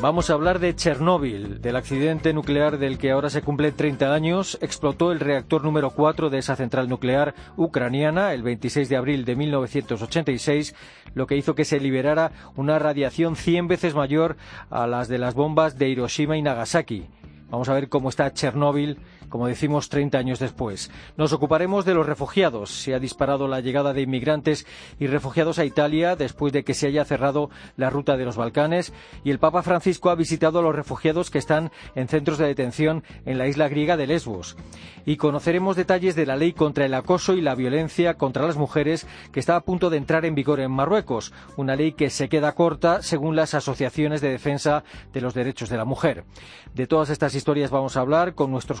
Vamos a hablar de Chernóbil, del accidente nuclear del que ahora se cumplen 30 años. Explotó el reactor número 4 de esa central nuclear ucraniana el 26 de abril de 1986, lo que hizo que se liberara una radiación 100 veces mayor a las de las bombas de Hiroshima y Nagasaki. Vamos a ver cómo está Chernóbil como decimos, 30 años después. Nos ocuparemos de los refugiados. Se ha disparado la llegada de inmigrantes y refugiados a Italia después de que se haya cerrado la ruta de los Balcanes y el Papa Francisco ha visitado a los refugiados que están en centros de detención en la isla griega de Lesbos. Y conoceremos detalles de la ley contra el acoso y la violencia contra las mujeres que está a punto de entrar en vigor en Marruecos, una ley que se queda corta según las asociaciones de defensa de los derechos de la mujer. De todas estas historias vamos a hablar con nuestros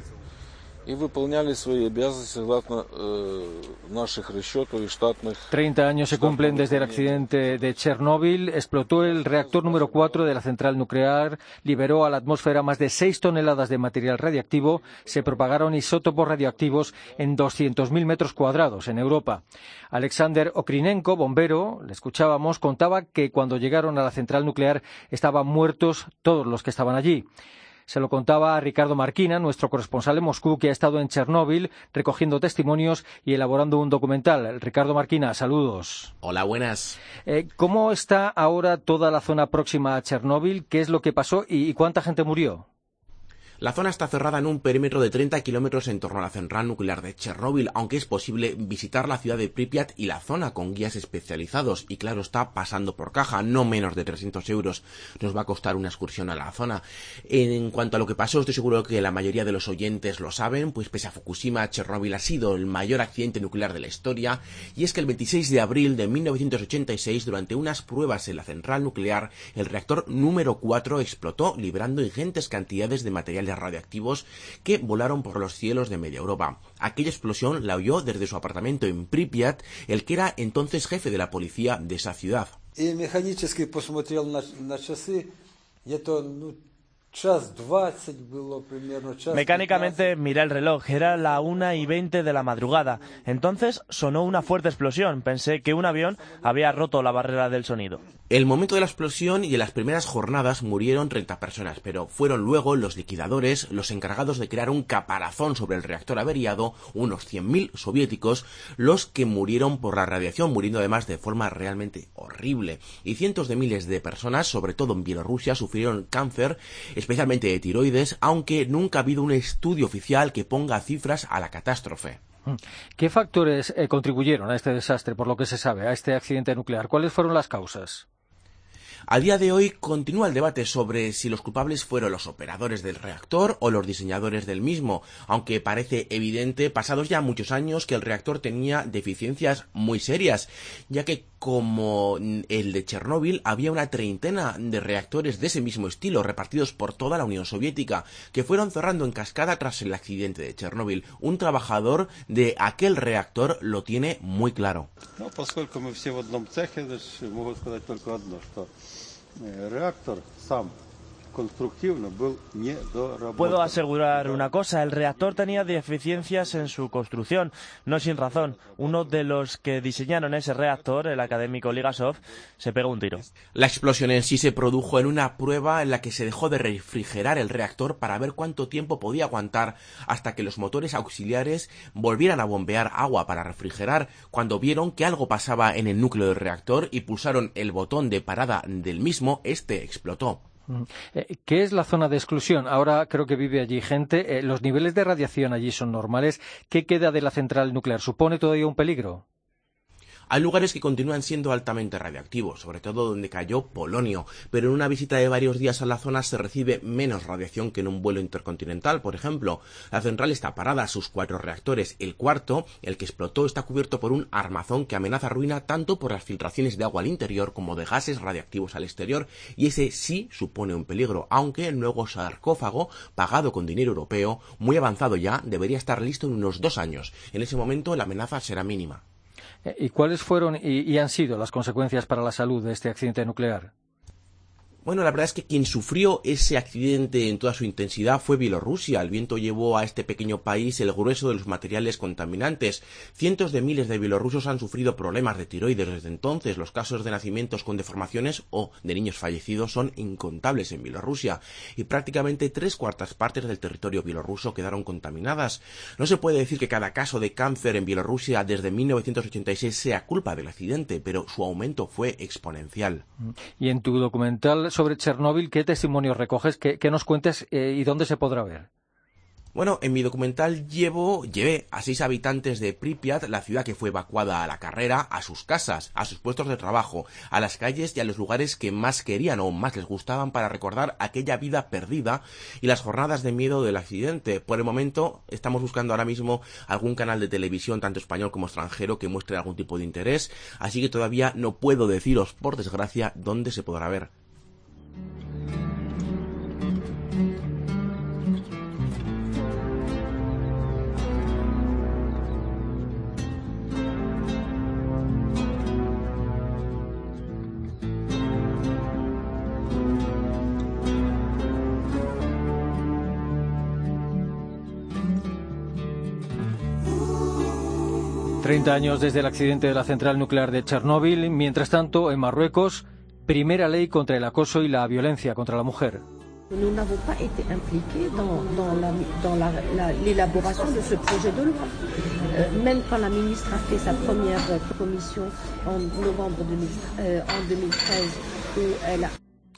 y выполняли свои обязанности согласно э, наших расчетов и штатных. 30 años se cumplen desde el accidente de Chernóbil. Explotó el reactor número 4 de la central nuclear, liberó a la atmósfera más de 6 toneladas de material radiactivo, se propagaron isótopos radioactivos en 200.000 metros cuadrados en Europa. Alexander Okrinenko, bombero, le escuchábamos, contaba que cuando llegaron a la central nuclear estaban muertos todos los que estaban allí. Se lo contaba a Ricardo Marquina, nuestro corresponsal en Moscú, que ha estado en Chernóbil recogiendo testimonios y elaborando un documental. Ricardo Marquina, saludos. Hola, buenas. Eh, ¿Cómo está ahora toda la zona próxima a Chernóbil? ¿Qué es lo que pasó y cuánta gente murió? La zona está cerrada en un perímetro de 30 kilómetros en torno a la central nuclear de Chernóbil, aunque es posible visitar la ciudad de Pripyat y la zona con guías especializados. Y claro, está pasando por caja, no menos de 300 euros nos va a costar una excursión a la zona. En cuanto a lo que pasó, estoy seguro que la mayoría de los oyentes lo saben, pues pese a Fukushima, Chernóbil ha sido el mayor accidente nuclear de la historia. Y es que el 26 de abril de 1986, durante unas pruebas en la central nuclear, el reactor número 4 explotó, liberando ingentes cantidades de materiales radiactivos que volaron por los cielos de media Europa. Aquella explosión la oyó desde su apartamento en Pripyat, el que era entonces jefe de la policía de esa ciudad. Miré el reloj, era la una y veinte de la madrugada. Entonces sonó una fuerte explosión. Pensé que un avión había roto la barrera del sonido. El momento de la explosión y en las primeras jornadas murieron 30 personas, pero fueron luego los liquidadores los encargados de crear un caparazón sobre el reactor averiado, unos 100.000 soviéticos, los que murieron por la radiación, muriendo además de forma realmente horrible. Y cientos de miles de personas, sobre todo en Bielorrusia, sufrieron cáncer, especialmente de tiroides, aunque nunca ha habido un estudio oficial que ponga cifras a la catástrofe. Mm. ¿Qué factores eh, contribuyeron a este desastre, por lo que se sabe, a este accidente nuclear? ¿Cuáles fueron las causas? A día de hoy continúa el debate sobre si los culpables fueron los operadores del reactor o los diseñadores del mismo, aunque parece evidente, pasados ya muchos años, que el reactor tenía deficiencias muy serias, ya que como el de Chernóbil había una treintena de reactores de ese mismo estilo repartidos por toda la Unión Soviética, que fueron cerrando en cascada tras el accidente de Chernóbil. Un trabajador de aquel reactor lo tiene muy claro. реактор сам. Puedo asegurar una cosa, el reactor tenía deficiencias en su construcción, no sin razón. Uno de los que diseñaron ese reactor, el académico Ligasov, se pegó un tiro. La explosión en sí se produjo en una prueba en la que se dejó de refrigerar el reactor para ver cuánto tiempo podía aguantar hasta que los motores auxiliares volvieran a bombear agua para refrigerar. Cuando vieron que algo pasaba en el núcleo del reactor y pulsaron el botón de parada del mismo, este explotó. Eh, ¿Qué es la zona de exclusión? Ahora creo que vive allí gente. Eh, ¿Los niveles de radiación allí son normales? ¿Qué queda de la central nuclear? ¿Supone todavía un peligro? Hay lugares que continúan siendo altamente radiactivos, sobre todo donde cayó polonio, pero en una visita de varios días a la zona se recibe menos radiación que en un vuelo intercontinental, por ejemplo. La central está parada, sus cuatro reactores. El cuarto, el que explotó, está cubierto por un armazón que amenaza ruina tanto por las filtraciones de agua al interior como de gases radiactivos al exterior, y ese sí supone un peligro, aunque el nuevo sarcófago, pagado con dinero europeo, muy avanzado ya, debería estar listo en unos dos años. En ese momento la amenaza será mínima. ¿Y cuáles fueron y, han sido las consecuencias para la salud de este accidente nuclear? Bueno, la verdad es que quien sufrió ese accidente en toda su intensidad fue Bielorrusia. El viento llevó a este pequeño país el grueso de los materiales contaminantes. Cientos de miles de bielorrusos han sufrido problemas de tiroides desde entonces. Los casos de nacimientos con deformaciones o de niños fallecidos son incontables en Bielorrusia y prácticamente tres cuartas partes del territorio bielorruso quedaron contaminadas. No se puede decir que cada caso de cáncer en Bielorrusia desde 1986 sea culpa del accidente, pero su aumento fue exponencial. Y en tu documental sobre Chernóbil, ¿qué testimonios recoges? ¿Qué, nos cuentes eh, y dónde se podrá ver? Bueno, en mi documental llevo, llevé a seis habitantes de Pripyat, la ciudad que fue evacuada a la carrera, a sus casas, a sus puestos de trabajo, a las calles y a los lugares que más querían o más les gustaban para recordar aquella vida perdida y las jornadas de miedo del accidente. Por el momento, estamos buscando ahora mismo algún canal de televisión, tanto español como extranjero, que muestre algún tipo de interés, así que todavía no puedo deciros, por desgracia, dónde se podrá ver. 30 años desde el accidente de la central nuclear de Chernóbil. Mientras tanto, en Marruecos, primera ley contra el acoso y la violencia contra la mujer.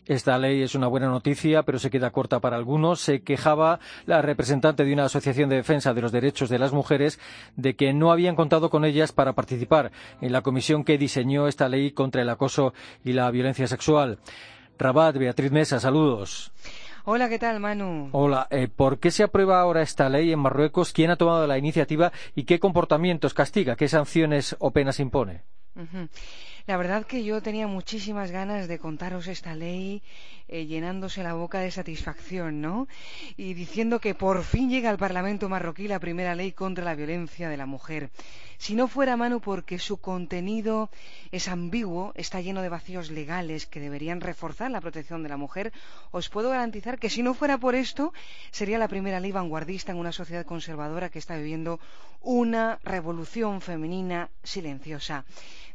Nous n'avons pas été impliqués dans, l'élaboration de ce projet de loi. Même quand la ministre a fait sa première commission en novembre 2013, où elle a esta ley es una buena noticia, pero se queda corta para algunos. Se quejaba la representante de una asociación de defensa de los derechos de las mujeres de que no habían contado con ellas para participar en la comisión que diseñó esta ley contra el acoso y la violencia sexual. Rabat, Beatriz Mesa, saludos. Hola, ¿qué tal, Manu? Hola, eh, ¿por qué se aprueba ahora esta ley en Marruecos? ¿Quién ha tomado la iniciativa y qué comportamientos castiga? ¿Qué sanciones o penas impone? La verdad que yo tenía muchísimas ganas de contaros esta ley eh, llenándose la boca de satisfacción, ¿no? Y diciendo que por fin llega al Parlamento marroquí la primera ley contra la violencia de la mujer. Si no fuera Manu porque su contenido es ambiguo, está lleno de vacíos legales que deberían reforzar la protección de la mujer, os puedo garantizar que si no fuera por esto, sería la primera ley vanguardista en una sociedad conservadora que está viviendo una revolución femenina silenciosa.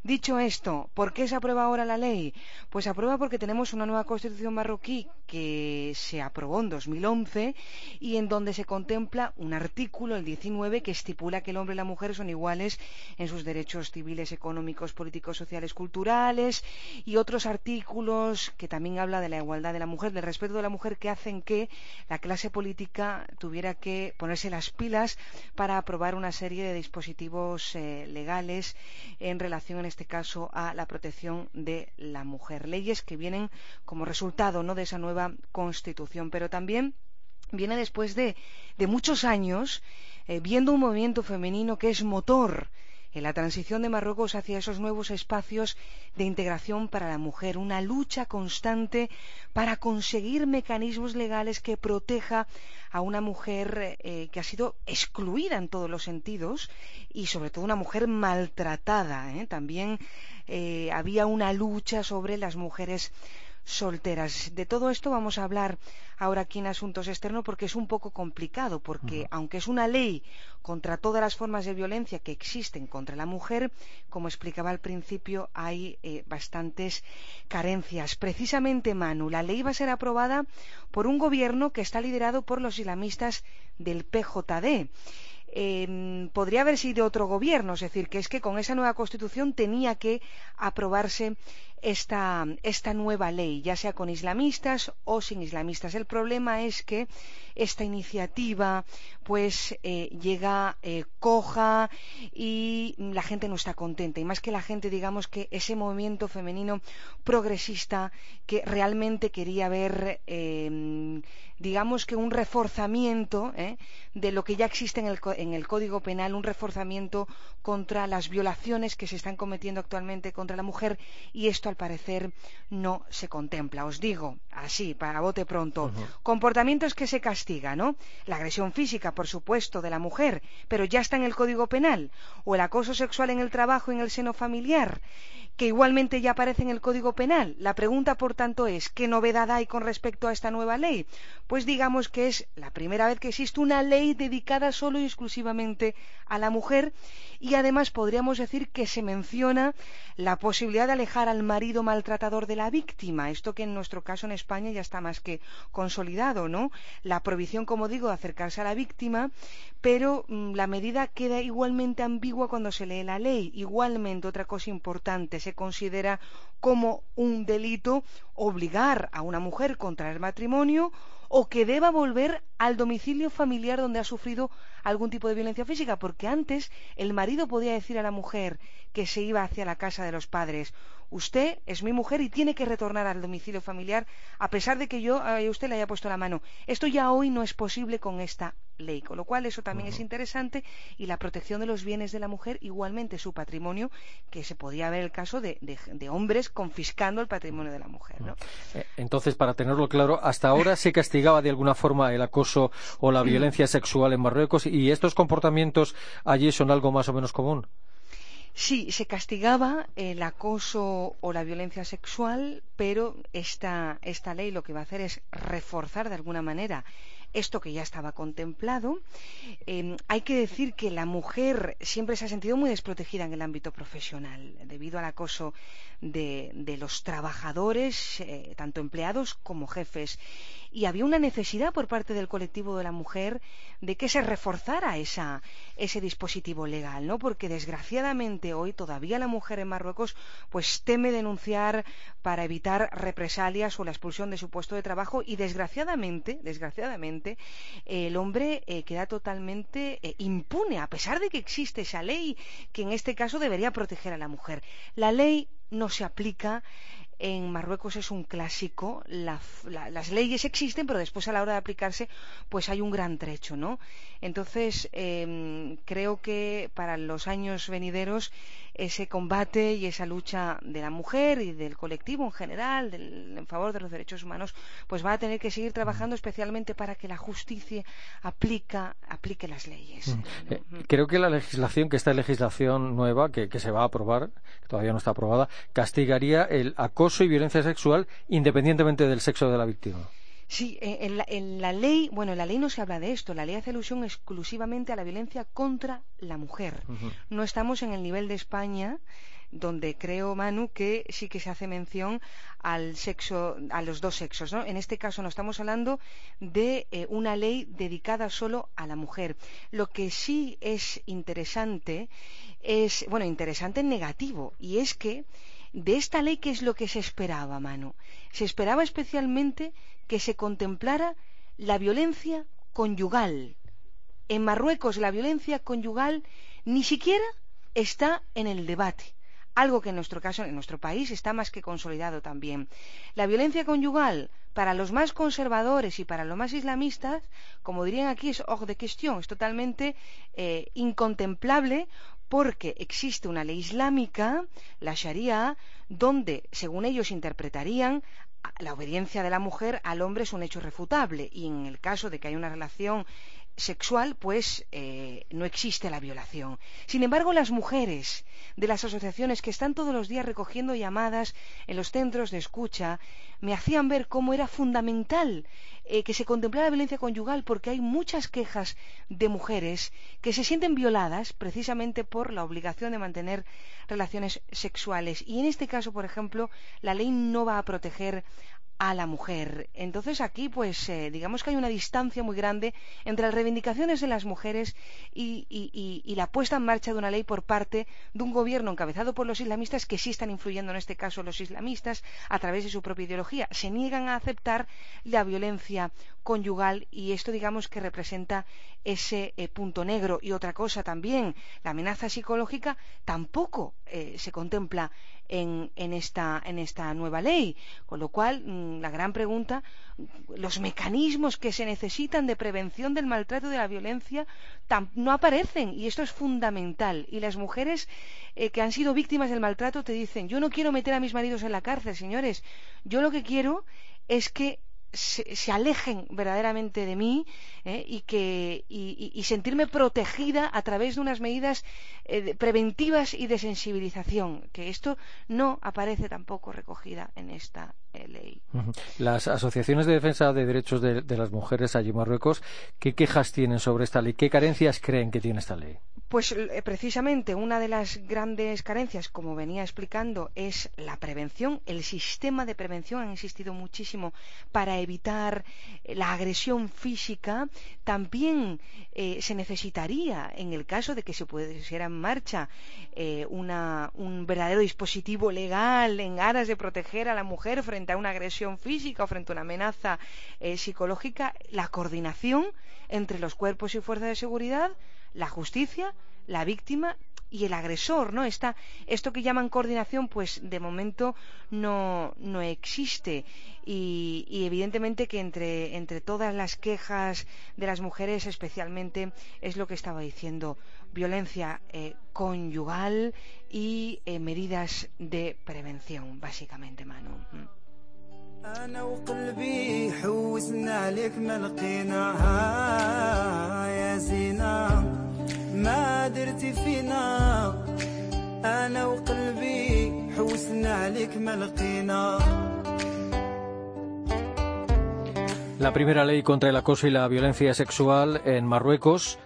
Dicho esto, ¿por qué se aprueba ahora la ley? Pues aprueba porque tenemos una nueva constitución marroquí que se aprobó en 2011 y en donde se contempla un artículo, el 19, que estipula que el hombre y la mujer son iguales en sus derechos civiles, económicos, políticos, sociales, culturales y otros artículos que también habla de la igualdad de la mujer, del respeto de la mujer que hacen que la clase política tuviera que ponerse las pilas para aprobar una serie de dispositivos eh, legales en relación este caso a la protección de la mujer. Leyes que vienen como resultado ¿no? de esa nueva constitución, pero también viene después de, muchos años eh, viendo un movimiento femenino que es motor en la transición de Marruecos hacia esos nuevos espacios de integración para la mujer, una lucha constante para conseguir mecanismos legales que proteja a una mujer eh, que ha sido excluida en todos los sentidos y sobre todo una mujer maltratada. ¿eh? También había una lucha sobre las mujeres solteras. De todo esto vamos a hablar ahora aquí en Asuntos Externos porque es un poco complicado, porque aunque es una ley contra todas las formas de violencia que existen contra la mujer, como explicaba al principio, hay eh, bastantes carencias. Precisamente, Manu, la ley va a ser aprobada por un gobierno que está liderado por los islamistas del PJD. podría haber sido otro gobierno, es decir, que es que con esa nueva constitución tenía que aprobarse esta, esta nueva ley, ya sea con islamistas o sin islamistas. El problema es que esta iniciativa pues eh, llega eh, coja y la gente no está contenta. Y más que la gente, digamos que ese movimiento femenino progresista que realmente quería ver eh, digamos que un reforzamiento ¿eh? de lo que ya existe en el, en el, Código Penal, un reforzamiento contra las violaciones que se están cometiendo actualmente contra la mujer y esto al parecer no se contempla. Os digo así, para bote pronto, uh -huh. comportamientos que se castigan, ¿no? La agresión física, por supuesto, de la mujer, pero ya está en el Código Penal, o el acoso sexual en el trabajo, en el seno familiar, que igualmente ya aparece en el Código Penal. La pregunta, por tanto, es ¿qué novedad hay con respecto a esta nueva ley? Pues digamos que es la primera vez que existe una ley dedicada solo y exclusivamente a la mujer y además podríamos decir que se menciona la posibilidad de alejar al marido maltratador de la víctima, esto que en nuestro caso en España ya está más que consolidado, ¿no? La prohibición, como digo, de acercarse a la víctima, pero mmm, la medida queda igualmente ambigua cuando se lee la ley. Igualmente, otra cosa importante, se considera como un delito obligar a una mujer contra el matrimonio o que deba volver al domicilio familiar donde ha sufrido algún tipo de violencia física, porque antes el marido podía decir a la mujer que se iba hacia la casa de los padres, usted es mi mujer y tiene que retornar al domicilio familiar a pesar de que yo a usted le haya puesto la mano. Esto ya hoy no es posible con esta ley, con lo cual eso también uh -huh. es interesante y la protección de los bienes de la mujer, igualmente su patrimonio, que se podía ver el caso de, de, de hombres confiscando el patrimonio de la mujer. ¿no? Eh, entonces, para tenerlo claro, hasta ahora se castigaba de alguna forma el acoso o la violencia sexual en Marruecos y estos comportamientos allí son algo más o menos común. Sí, se castigaba el acoso o la violencia sexual, pero esta, esta ley lo que va a hacer es reforzar de alguna manera esto que ya estaba contemplado. Eh, hay que decir que la mujer siempre se ha sentido muy desprotegida en el ámbito profesional debido al acoso de, de los trabajadores, eh, tanto empleados como jefes. Y había una necesidad por parte del colectivo de la mujer de que se reforzara esa, ese dispositivo legal, ¿no? Porque desgraciadamente hoy todavía la mujer en Marruecos pues teme denunciar para evitar represalias o la expulsión de su puesto de trabajo y desgraciadamente, desgraciadamente, el hombre eh, queda totalmente eh, impune a pesar de que existe esa ley que en este caso debería proteger a la mujer. La ley no se aplica en Marruecos es un clásico, la, la, las leyes existen, pero después a la hora de aplicarse, pues hay un gran trecho, ¿no? Entonces, eh, creo que para los años venideros ese combate y esa lucha de la mujer y del colectivo en general del, en favor de los derechos humanos, pues va a tener que seguir trabajando especialmente para que la justicia aplica, aplique las leyes. Mm. Eh, creo que la legislación, que esta legislación nueva, que, que se va a aprobar, que todavía no está aprobada, castigaría el acoso y violencia sexual independientemente del sexo de la víctima. Sí, en la, en la, ley, bueno, en la ley no se habla de esto, la ley hace alusión exclusivamente a la violencia contra la mujer. Uh -huh. No estamos en el nivel de España, donde creo, Manu, que sí que se hace mención al sexo, a los dos sexos, ¿no? En este caso no estamos hablando de eh, una ley dedicada solo a la mujer. Lo que sí es interesante es, bueno, interesante en negativo, y es que de esta ley, ¿qué es lo que se esperaba, Manu? Se esperaba especialmente que se contemplara la violencia conyugal. En Marruecos la violencia conyugal ni siquiera está en el debate, algo que en nuestro caso, en nuestro país, está más que consolidado también. La violencia conyugal, para los más conservadores y para los más islamistas, como dirían aquí, es hors de question, es totalmente eh, incontemplable porque existe una ley islámica, la Sharia, donde, según ellos interpretarían, la obediencia de la mujer al hombre es un hecho irrefutable. Y en el caso de que haya una relación sexual, pues eh, no existe la violación. Sin embargo, las mujeres de las asociaciones que están todos los días recogiendo llamadas en los centros de escucha me hacían ver cómo era fundamental eh, que se contemplara la violencia conyugal porque hay muchas quejas de mujeres que se sienten violadas precisamente por la obligación de mantener relaciones sexuales. Y en este caso, por ejemplo, la ley no va a proteger a la mujer. Entonces aquí, pues, eh, digamos que hay una distancia muy grande entre las reivindicaciones de las mujeres y, la puesta en marcha de una ley por parte de un gobierno encabezado por los islamistas que sí están influyendo en este caso los islamistas a través de su propia ideología. Se niegan a aceptar la violencia conyugal y esto, digamos, que representa ese eh, punto negro. Y otra cosa también, la amenaza psicológica tampoco eh, se contempla en, esta, en esta nueva ley. Con lo cual, mm, la gran pregunta, los mecanismos que se necesitan de prevención del maltrato y de la violencia no aparecen y esto es fundamental. Y las mujeres eh, que han sido víctimas del maltrato te dicen, yo no quiero meter a mis maridos en la cárcel, señores, yo lo que quiero es que se, alejen verdaderamente de mí ¿eh? y, que, y, sentirme protegida a través de unas medidas eh, preventivas y de sensibilización, que esto no aparece tampoco recogida en esta eh, ley. Las asociaciones de defensa de derechos de, de las mujeres allí en Marruecos, ¿qué quejas tienen sobre esta ley? ¿Qué carencias creen que tiene esta ley? Pues eh, precisamente una de las grandes carencias, como venía explicando, es la prevención. El sistema de prevención ha insistido muchísimo para evitar eh, la agresión física. También eh, se necesitaría, en el caso de que se pusiera en marcha un verdadero dispositivo legal en aras de proteger a la mujer frente a una agresión física o frente a una amenaza psicológica, la coordinación entre los cuerpos y fuerzas de seguridad la justicia, la víctima y el agresor, ¿no? Esta, esto que llaman coordinación, pues de momento no, no existe. Y, evidentemente que entre, entre todas las quejas de las mujeres, especialmente, es lo que estaba diciendo, violencia eh, conyugal y eh, medidas de prevención, básicamente, Manu. La primera ley contra el acoso y la violencia sexual en Marruecos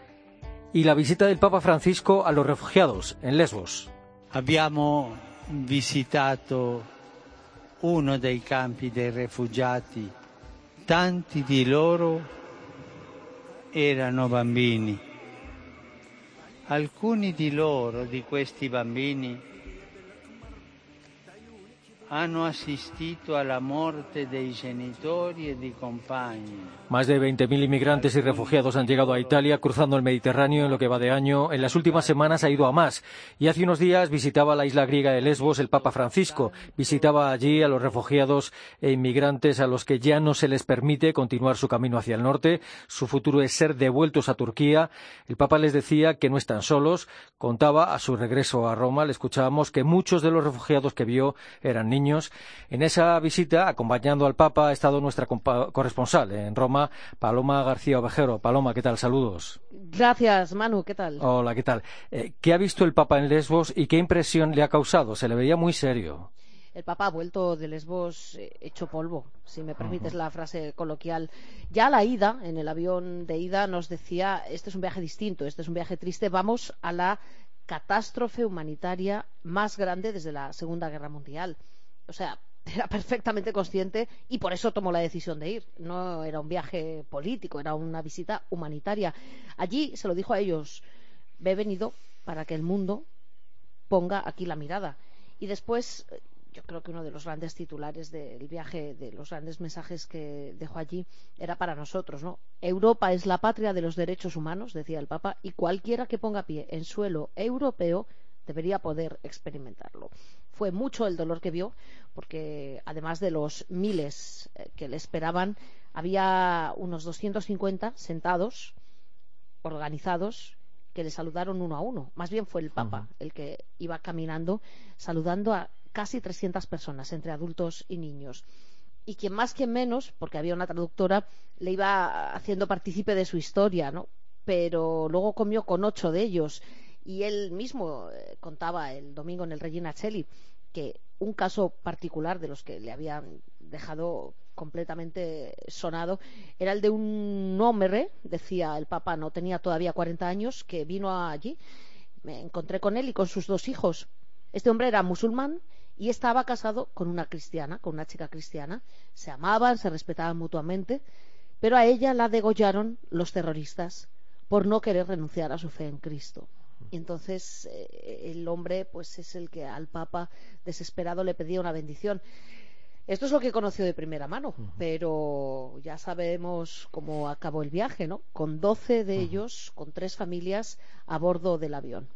y la visita del Papa Francisco a los refugiados en Lesbos. Abbiamo visitato uno dei campi dei rifugiati. Tanti di loro erano bambini. Alcuni di loro, di questi bambini, Más de 20.000 inmigrantes y refugiados han llegado a Italia cruzando el Mediterráneo en lo que va de año. En las últimas semanas ha ido a más. Y hace unos días visitaba la isla griega de Lesbos el Papa Francisco. Visitaba allí a los refugiados e inmigrantes a los que ya no se les permite continuar su camino hacia el norte. Su futuro es ser devueltos a Turquía. El Papa les decía que no están solos. Contaba a su regreso a Roma, le escuchábamos que muchos de los refugiados que vio eran niños en esa visita, acompañando al Papa, ha estado nuestra corresponsal en Roma, Paloma García Ovejero. Paloma, ¿qué tal? Saludos. Gracias, Manu, ¿qué tal? Hola, ¿qué tal? Eh, ¿Qué ha visto el Papa en Lesbos y qué impresión le ha causado? Se le veía muy serio. El Papa ha vuelto de Lesbos eh, hecho polvo, si me permites la frase coloquial. Ya a la ida, en el avión de ida, nos decía, este es un viaje distinto, este es un viaje triste, vamos a la catástrofe humanitaria más grande desde la Segunda Guerra Mundial. O sea, era perfectamente consciente y por eso tomó la decisión de ir. No era un viaje político, era una visita humanitaria. Allí se lo dijo a ellos, he venido para que el mundo ponga aquí la mirada. Y después, yo creo que uno de los grandes titulares del viaje, de los grandes mensajes que dejó allí, era para nosotros, ¿no? Europa es la patria de los derechos humanos, decía el Papa, y cualquiera que ponga pie en suelo europeo debería poder experimentarlo. Fue mucho el dolor que vio, porque además de los miles eh, que le esperaban, había unos 250 sentados, organizados, que le saludaron uno a uno. Más bien fue el Papa el que iba caminando saludando a casi 300 personas, entre adultos y niños. Y quien más, quien menos, porque había una traductora, le iba haciendo partícipe de su historia, ¿no? Pero luego comió con ocho de ellos y él mismo eh, contaba el domingo en el Regina Cheli que un caso particular de los que le habían dejado completamente sonado era el de un hombre, decía el Papa, no tenía todavía 40 años, que vino allí. Me encontré con él y con sus dos hijos. Este hombre era musulmán y estaba casado con una cristiana, con una chica cristiana. Se amaban, se respetaban mutuamente, pero a ella la degollaron los terroristas por no querer renunciar a su fe en Cristo. Y entonces eh, el hombre pues es el que al Papa desesperado le pedía una bendición. Esto es lo que conoció de primera mano, pero ya sabemos cómo acabó el viaje, ¿no? Con 12 de ellos, con tres familias a bordo del avión.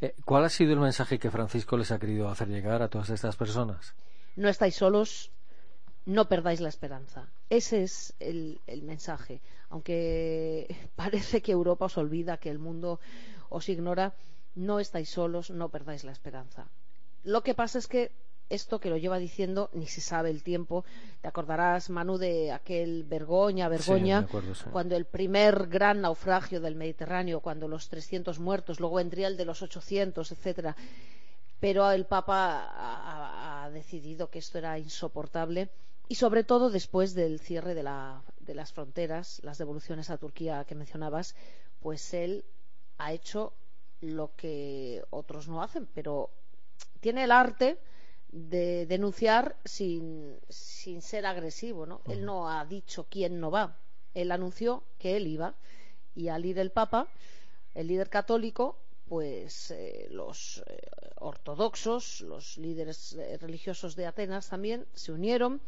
Eh, ¿Cuál ha sido el mensaje que Francisco les ha querido hacer llegar a todas estas personas? No estáis solos, no perdáis la esperanza. Ese es el, el, mensaje. Aunque parece que Europa os olvida, que el mundo os ignora, no estáis solos, no perdáis la esperanza. Lo que pasa es que esto que lo lleva diciendo ni se sabe el tiempo. Te acordarás, Manu, de aquel Vergoña, Vergoña, cuando el primer gran naufragio del Mediterráneo, cuando los 300 muertos, luego vendría el de los 800, etcétera. Pero el Papa ha, ha, decidido que esto era insoportable y, sobre todo, después del cierre de, la, de las fronteras, las devoluciones a Turquía que mencionabas, pues él ha hecho lo que otros no hacen, pero tiene el arte de denunciar sin, sin ser agresivo. ¿no? Él no ha dicho quién no va. Él anunció que él iba. Y al ir el Papa, el líder católico, pues eh, los eh, ortodoxos, los líderes eh, religiosos de Atenas también se unieron.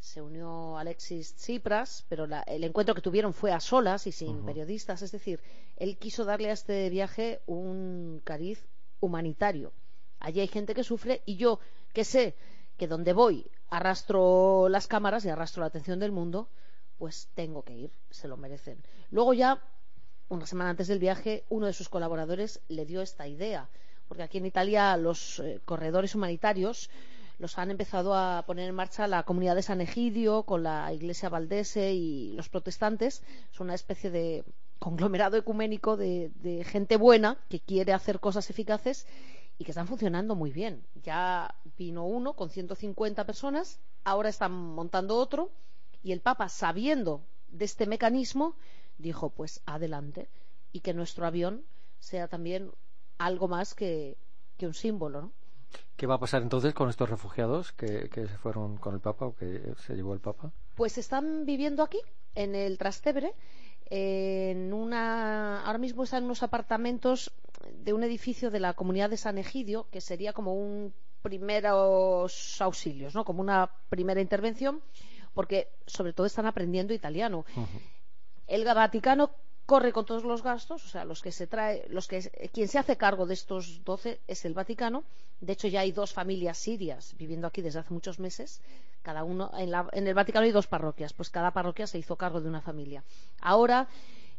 Se unió Alexis Tsipras, pero la, el encuentro que tuvieron fue a solas y sin uh -huh. periodistas. Es decir, él quiso darle a este viaje un cariz humanitario. Allí hay gente que sufre y yo que sé que donde voy arrastro las cámaras y arrastro la atención del mundo, pues tengo que ir, se lo merecen. Luego ya, una semana antes del viaje, uno de sus colaboradores le dio esta idea, porque aquí en Italia los eh, corredores humanitarios los han empezado a poner en marcha la comunidad de San Egidio con la Iglesia Valdese y los protestantes. Es una especie de conglomerado ecuménico de, de gente buena que quiere hacer cosas eficaces y que están funcionando muy bien. Ya vino uno con 150 personas, ahora están montando otro y el Papa, sabiendo de este mecanismo, dijo, pues adelante y que nuestro avión sea también algo más que, que un símbolo. ¿no? ¿Qué va a pasar entonces con estos refugiados que, que, se fueron con el Papa o que se llevó el Papa? Pues están viviendo aquí, en el Trastevere, en una, ahora mismo están en unos apartamentos de un edificio de la comunidad de San Egidio, que sería como un primeros auxilios, ¿no? como una primera intervención, porque sobre todo están aprendiendo italiano. Uh -huh. El Vaticano corre con todos los gastos, o sea, los que se trae, los que quien se hace cargo de estos 12 es el Vaticano. De hecho, ya hay dos familias sirias viviendo aquí desde hace muchos meses. Cada uno en, la, en el Vaticano hay dos parroquias, pues cada parroquia se hizo cargo de una familia. Ahora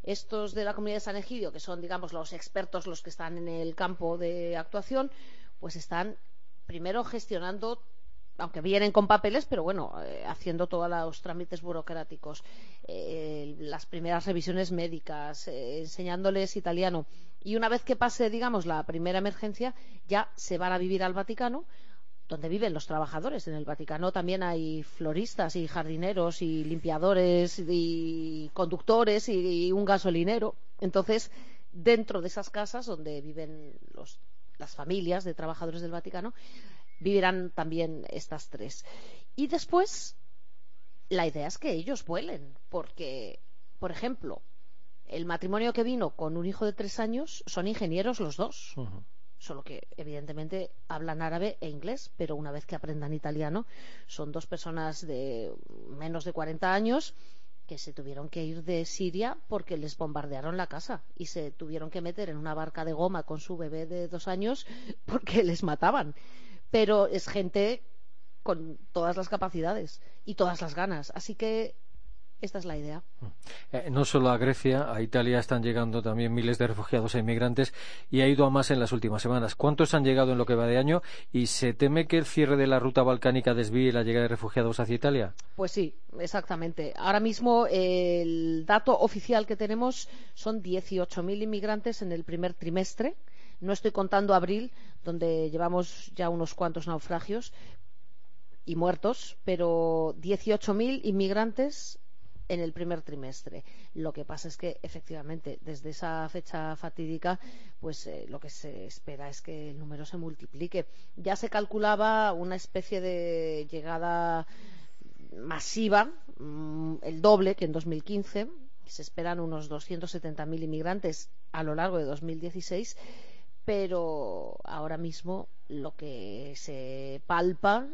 estos de la comunidad de San Egidio, que son, digamos, los expertos, los que están en el campo de actuación, pues están primero gestionando aunque vienen con papeles, pero bueno, eh, haciendo todos los trámites burocráticos, eh, las primeras revisiones médicas, eh, enseñándoles italiano. Y una vez que pase, digamos, la primera emergencia, ya se van a vivir al Vaticano, donde viven los trabajadores. En el Vaticano también hay floristas y jardineros y limpiadores y conductores y, un gasolinero. Entonces, dentro de esas casas donde viven los, las familias de trabajadores del Vaticano, vivirán también estas tres. Y después, la idea es que ellos vuelen, porque, por ejemplo, el matrimonio que vino con un hijo de tres años son ingenieros los dos. Solo que, evidentemente, hablan árabe e inglés, pero una vez que aprendan italiano, son dos personas de menos de 40 años que se tuvieron que ir de Siria porque les bombardearon la casa y se tuvieron que meter en una barca de goma con su bebé de dos años porque les mataban pero es gente con todas las capacidades y todas las ganas. Así que esta es la idea. Eh, no solo a Grecia, a Italia están llegando también miles de refugiados e inmigrantes y ha ido a más en las últimas semanas. ¿Cuántos han llegado en lo que va de año y se teme que el cierre de la ruta balcánica desvíe la llegada de refugiados hacia Italia? Pues sí, exactamente. Ahora mismo eh, el dato oficial que tenemos son 18.000 inmigrantes en el primer trimestre. No estoy contando abril, donde llevamos ya unos cuantos naufragios y muertos, pero 18.000 inmigrantes en el primer trimestre. Lo que pasa es que, efectivamente, desde esa fecha fatídica, pues eh, lo que se espera es que el número se multiplique. Ya se calculaba una especie de llegada masiva, mm, el doble que en 2015. Se esperan unos 270.000 inmigrantes a lo largo de 2016, pero ahora mismo lo que se palpa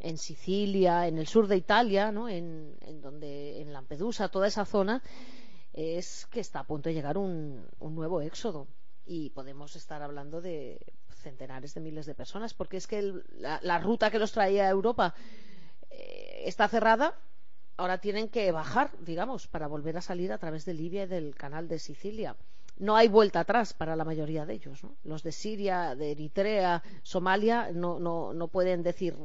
en Sicilia, en el sur de Italia, ¿no? en, donde, en Lampedusa, toda esa zona, es que está a punto de llegar un, nuevo éxodo. Y podemos estar hablando de centenares de miles de personas, porque es que la, ruta que los traía a Europa eh, está cerrada. Ahora tienen que bajar, digamos, para volver a salir a través de Libia y del canal de Sicilia. No hay vuelta atrás para la mayoría de ellos. ¿no? Los de Siria, de Eritrea, Somalia, no, no, no pueden decir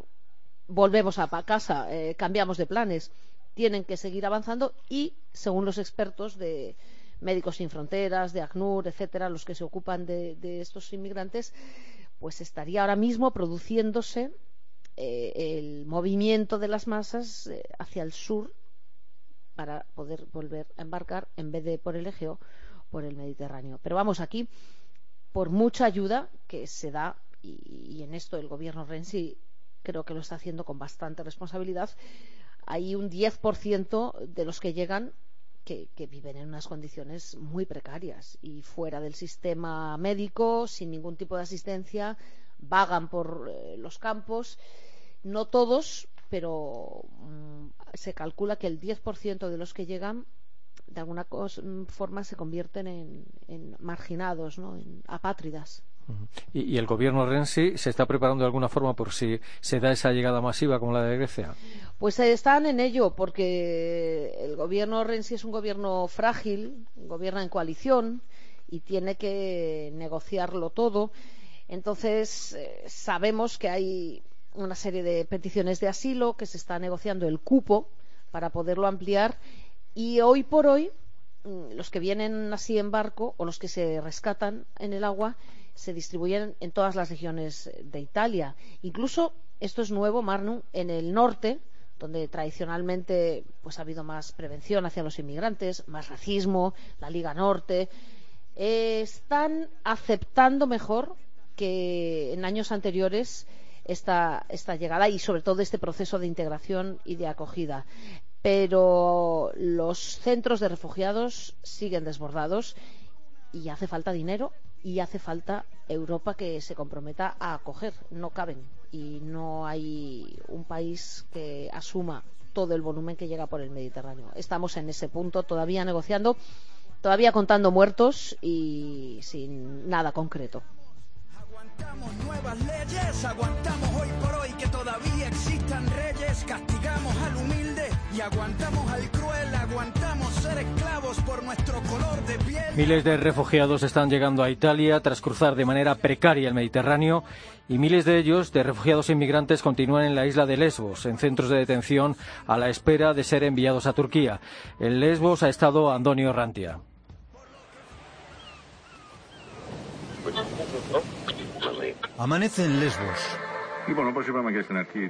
volvemos a casa, eh, cambiamos de planes. Tienen que seguir avanzando y, según los expertos de Médicos Sin Fronteras, de ACNUR, etcétera, los que se ocupan de, estos inmigrantes, pues estaría ahora mismo produciéndose eh, el movimiento de las masas eh, hacia el sur para poder volver a embarcar en vez de por el Egeo por el Mediterráneo. Pero vamos aquí por mucha ayuda que se da y en esto el gobierno Renzi creo que lo está haciendo con bastante responsabilidad. Hay un 10% de los que llegan que, viven en unas condiciones muy precarias y fuera del sistema médico, sin ningún tipo de asistencia, vagan por eh, los campos. No todos, pero mmm, se calcula que el 10% de los que llegan de alguna cosa, forma se convierten en, en marginados, ¿no? en apátridas. ¿Y, ¿Y, el gobierno Renzi se está preparando de alguna forma por si se da esa llegada masiva como la de Grecia? Pues están en ello, porque el gobierno Renzi es un gobierno frágil, gobierna en coalición y tiene que negociarlo todo. Entonces, eh, sabemos que hay una serie de peticiones de asilo, que se está negociando el cupo para poderlo ampliar y hoy por hoy mm, los que vienen así en barco o los que se rescatan en el agua se distribuyen en todas las regiones de Italia. Incluso, esto es nuevo, Marnu, en el norte, donde tradicionalmente pues, ha habido más prevención hacia los inmigrantes, más racismo, la Liga Norte, eh, están aceptando mejor que en años anteriores esta llegada y sobre todo este proceso de integración y de acogida pero los centros de refugiados siguen desbordados y hace falta dinero y hace falta Europa que se comprometa a acoger. No caben y no hay un país que asuma todo el volumen que llega por el Mediterráneo. Estamos en ese punto todavía negociando, todavía contando muertos y sin nada concreto. Aguantamos nuevas leyes, aguantamos hoy que todavía existan reyes, castigamos al humilde y aguantamos al cruel, aguantamos ser esclavos por nuestro color de piel. Miles de refugiados están llegando a Italia tras cruzar de manera precaria el Mediterráneo y miles de ellos, de refugiados e inmigrantes, continúan en la isla de Lesbos, en centros de detención, a la espera de ser enviados a Turquía. En Lesbos ha estado Antonio Rantia. Amanece en Lesbos.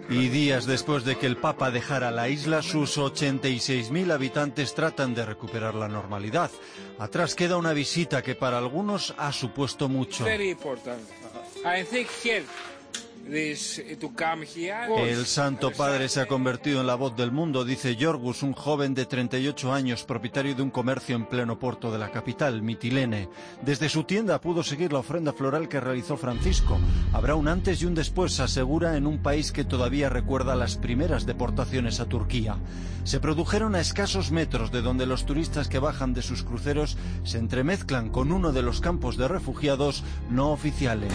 Y días después de que el Papa dejara la isla, sus 86.000 habitantes tratan de recuperar la normalidad. Atrás queda una visita que para algunos ha supuesto mucho. El Santo Padre se ha convertido en la voz del mundo, dice Yorgus, un joven de 38 años, propietario de un comercio en pleno puerto de la capital, Mitilene. Desde su tienda pudo seguir la ofrenda floral que realizó Francisco. Habrá un antes y un después, asegura, en un país que todavía recuerda las primeras deportaciones a Turquía. Se produjeron a escasos metros de donde los turistas que bajan de sus cruceros se entremezclan con uno de los campos de refugiados no oficiales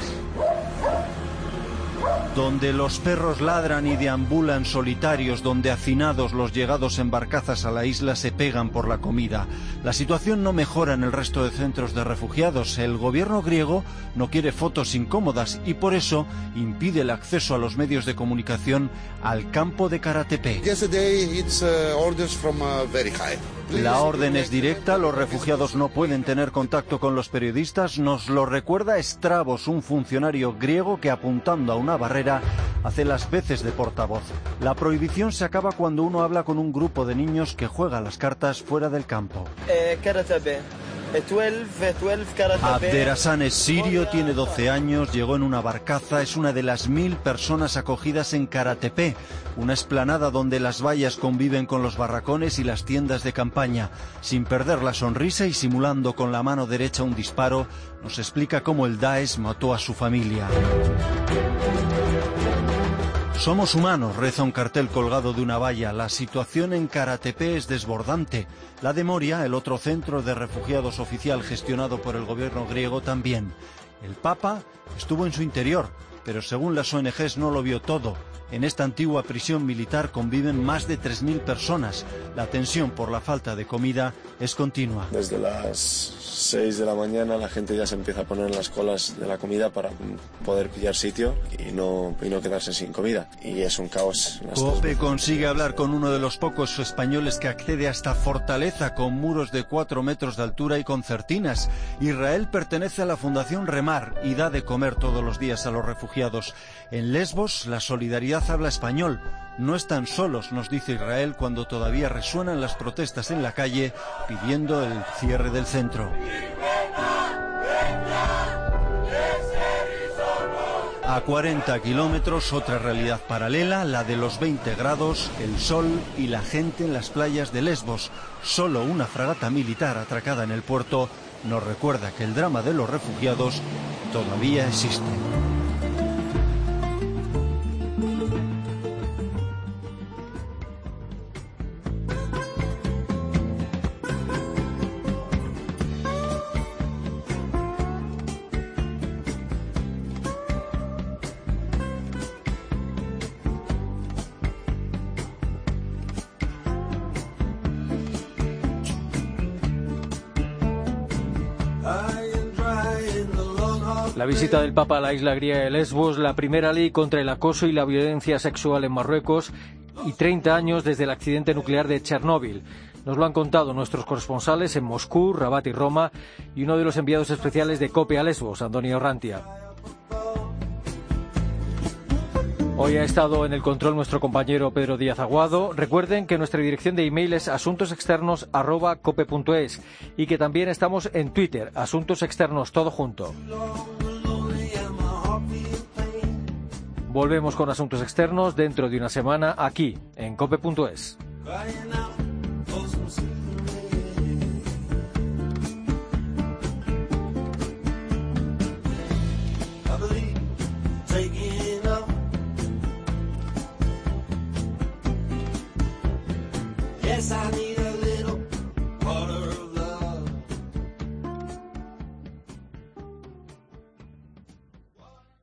donde los perros ladran y deambulan solitarios, donde hacinados los llegados en barcazas a la isla se pegan por la comida. La situación no mejora en el resto de centros de refugiados. El gobierno griego no quiere fotos incómodas y por eso impide el acceso a los medios de comunicación al campo de Karatepe. La orden es directa, los refugiados no pueden tener contacto con los periodistas, nos lo recuerda Estravos, un funcionario griego que apuntando a una barrera hace las veces de portavoz. La prohibición se acaba cuando uno habla con un grupo de niños que juega las cartas fuera del campo. Eh, Abderassan es sirio, tiene 12 años, llegó en una barcaza, es una de las mil personas acogidas en Karatepe, una esplanada donde las vallas conviven con los barracones y las tiendas de campaña. Sin perder la sonrisa y simulando con la mano derecha un disparo, nos explica cómo el Daesh mató a su familia. Somos humanos, reza un cartel colgado de una valla. La situación en Karatepe es desbordante. La de Moria, el otro centro de refugiados oficial gestionado por el gobierno griego, también. El Papa estuvo en su interior, pero según las ONGs no lo vio todo. En esta antigua prisión militar conviven más de 3.000 personas. La tensión por la falta de comida es continua. Desde las 6 de la mañana la gente ya se empieza a poner en las colas de la comida para poder pillar sitio y no, y no quedarse sin comida. Y es un caos. Cope consigue hablar con uno de los pocos españoles que accede a esta fortaleza con muros de 4 metros de altura y concertinas. Israel pertenece a la Fundación Remar y da de comer todos los días a los refugiados. En Lesbos la solidaridad habla español. No están solos, nos dice Israel, cuando todavía resuenan las protestas en la calle pidiendo el cierre del centro. A 40 kilómetros, otra realidad paralela, la de los 20 grados, el sol y la gente en las playas de Lesbos. Solo una fragata militar atracada en el puerto nos recuerda que el drama de los refugiados todavía existe. Visita del Papa a la isla griega de Lesbos, la primera ley contra el acoso y la violencia sexual en Marruecos y 30 años desde el accidente nuclear de Chernóbil. Nos lo han contado nuestros corresponsales en Moscú, Rabat y Roma y uno de los enviados especiales de COPE a Lesbos, Antonio Rantia. Hoy ha estado en el control nuestro compañero Pedro Díaz Aguado. Recuerden que nuestra dirección de email es asuntosexternos.cope.es y que también estamos en Twitter, Asuntos Externos, todo junto. Volvemos con Asuntos Externos dentro de una semana aquí, en cope.es.